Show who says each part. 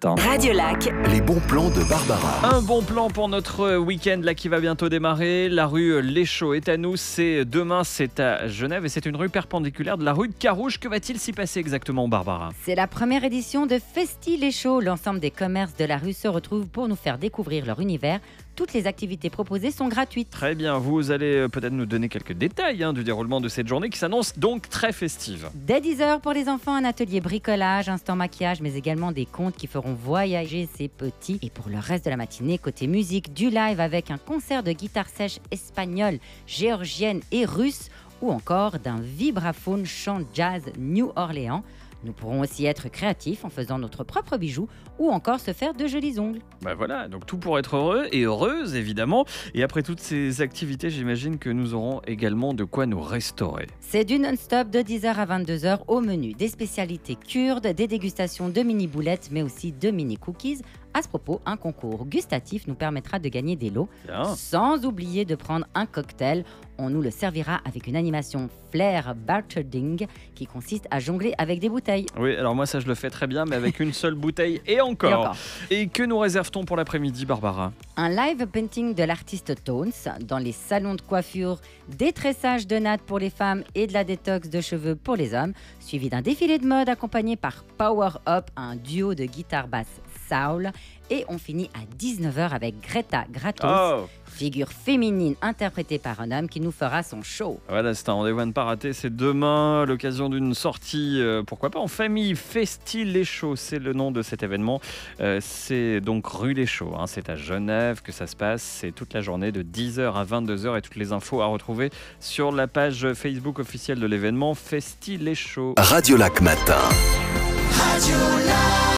Speaker 1: matin.
Speaker 2: Radio Lac.
Speaker 3: Les bons plans de Barbara.
Speaker 1: Un bon plan pour notre week-end là qui va bientôt démarrer. La rue Les Chaux est à nous. C'est demain, c'est à Genève et c'est une rue perpendiculaire de la rue de Carouge. Que va-t-il s'y passer exactement, Barbara?
Speaker 4: C'est la première édition de Festi les Chaux. L'ensemble des commerces de la rue se retrouvent pour nous faire découvrir leur univers. Toutes les activités proposées sont gratuites.
Speaker 1: Très bien, vous allez euh, peut-être nous donner quelques détails hein, du déroulement de cette journée qui s'annonce donc très festive.
Speaker 4: Dès 10h pour les enfants, un atelier bricolage, instant maquillage, mais également des contes qui feront voyager ces petits. Et pour le reste de la matinée, côté musique, du live avec un concert de guitare sèche espagnole, géorgienne et russe, ou encore d'un vibraphone chant jazz New Orléans. Nous pourrons aussi être créatifs en faisant notre propre bijou ou encore se faire de jolis ongles.
Speaker 1: Bah voilà, donc tout pour être heureux et heureuse évidemment. Et après toutes ces activités, j'imagine que nous aurons également de quoi nous restaurer.
Speaker 4: C'est du non-stop de 10h à 22h au menu. Des spécialités kurdes, des dégustations de mini boulettes, mais aussi de mini cookies. À ce propos, un concours gustatif nous permettra de gagner des lots,
Speaker 1: Bien.
Speaker 4: sans oublier de prendre un cocktail. On nous le servira avec une animation flair bartending qui consiste à jongler avec des bouteilles.
Speaker 1: Oui, alors moi ça je le fais très bien, mais avec une seule bouteille et
Speaker 4: Et
Speaker 1: encore.
Speaker 4: encore.
Speaker 1: Et que nous réserve-t-on pour l'après-midi, Barbara?
Speaker 4: Un live painting de l'artiste Tones dans les salons de coiffure, des tressages de nattes pour les femmes et de la détox de cheveux pour les hommes, suivi d'un défilé de mode accompagné par Power Up, un duo de guitare basse Saul. Et on finit à 19h avec Greta Gratos,
Speaker 1: Oh
Speaker 4: figure féminine interprétée par un homme qui nous fera son show.
Speaker 1: Voilà, c'est un rendez-vous à ne pas rater. C'est demain, l'occasion d'une sortie, euh, pourquoi pas en famille. Festi Les Chaux, c'est le nom de cet événement. Euh, c'est donc rue Les Chaux. hein. C'est à Genève que ça se passe. C'est toute la journée de 10h à 22h et toutes les infos à retrouver sur la page Facebook officielle de l'événement Festi Les Chaux.
Speaker 3: Radio Lac Matin.